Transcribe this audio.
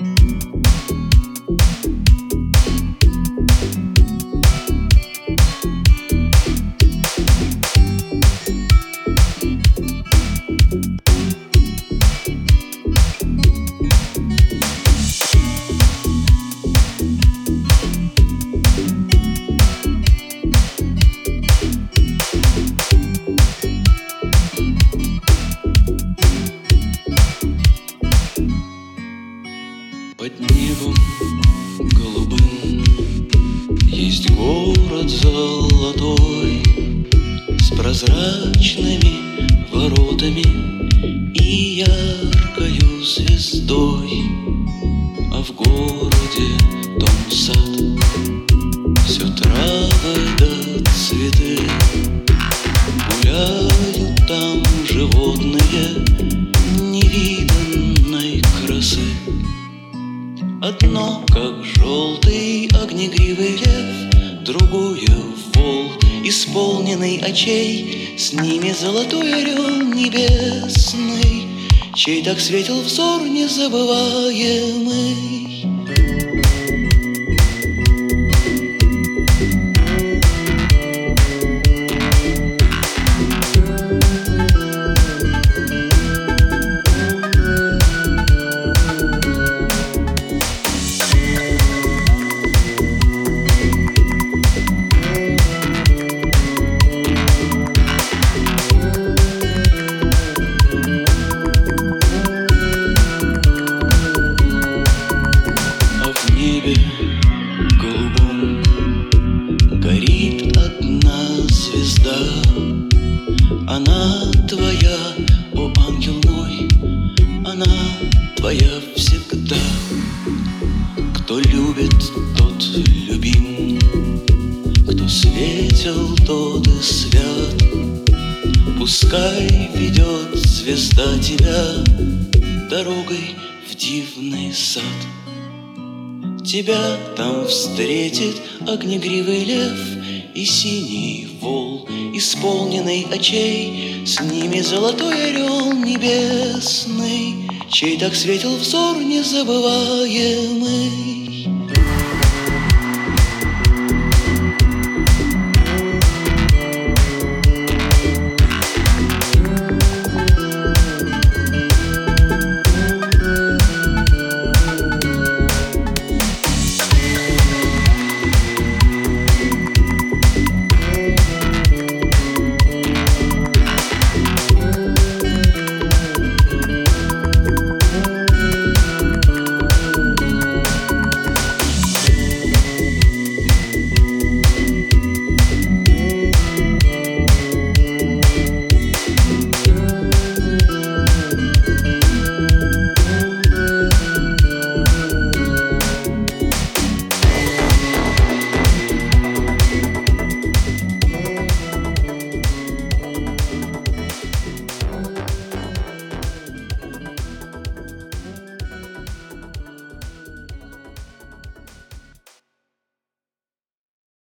you Есть город золотой С прозрачными воротами И яркою звездой А в городе дом сад. Все травы да цветы Гуляют там животные Одно, как желтый огнегривый лев, Другое — вол, исполненный очей, С ними золотой орел небесный, Чей так светил взор незабываемый. Голубом Горит одна звезда. Она твоя, о ангел мой Она твоя всегда. Кто любит, тот любим. Кто светил, тот и свят. Пускай ведет звезда тебя Дорогой в дивный сад Тебя там встретит огнегривый лев И синий вол, исполненный очей С ними золотой орел небесный Чей так светил взор незабываемый